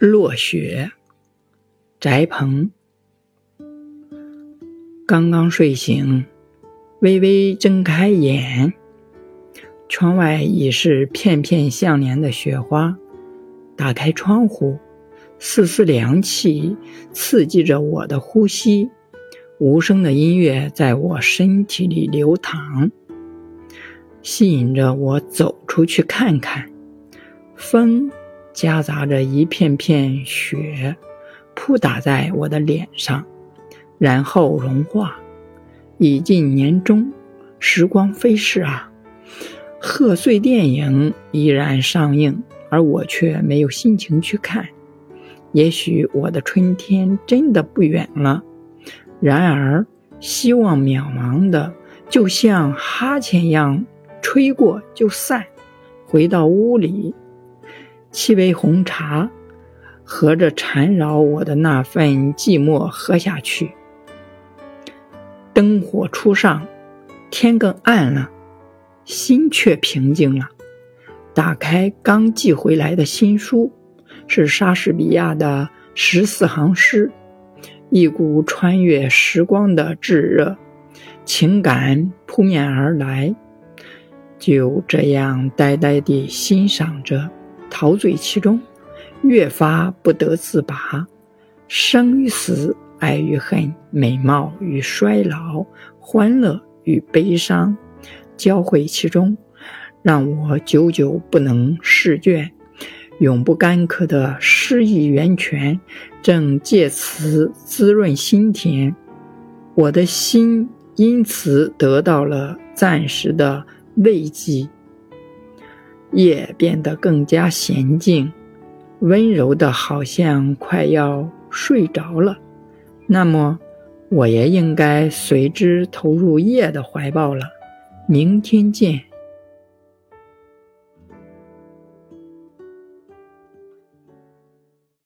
落雪，翟鹏。刚刚睡醒，微微睁开眼，窗外已是片片相连的雪花。打开窗户，丝丝凉气刺激着我的呼吸，无声的音乐在我身体里流淌，吸引着我走出去看看。风。夹杂着一片片雪，扑打在我的脸上，然后融化。已近年中，时光飞逝啊！贺岁电影依然上映，而我却没有心情去看。也许我的春天真的不远了。然而，希望渺茫的，就像哈欠一样，吹过就散。回到屋里。沏杯红茶，和着缠绕我的那份寂寞喝下去。灯火初上，天更暗了，心却平静了。打开刚寄回来的新书，是莎士比亚的十四行诗，一股穿越时光的炙热情感扑面而来。就这样呆呆地欣赏着。陶醉其中，越发不得自拔。生与死，爱与恨，美貌与衰老，欢乐与悲伤，交汇其中，让我久久不能释卷。永不干渴的诗意源泉，正借此滋润心田。我的心因此得到了暂时的慰藉。夜变得更加娴静，温柔的，好像快要睡着了。那么，我也应该随之投入夜的怀抱了。明天见。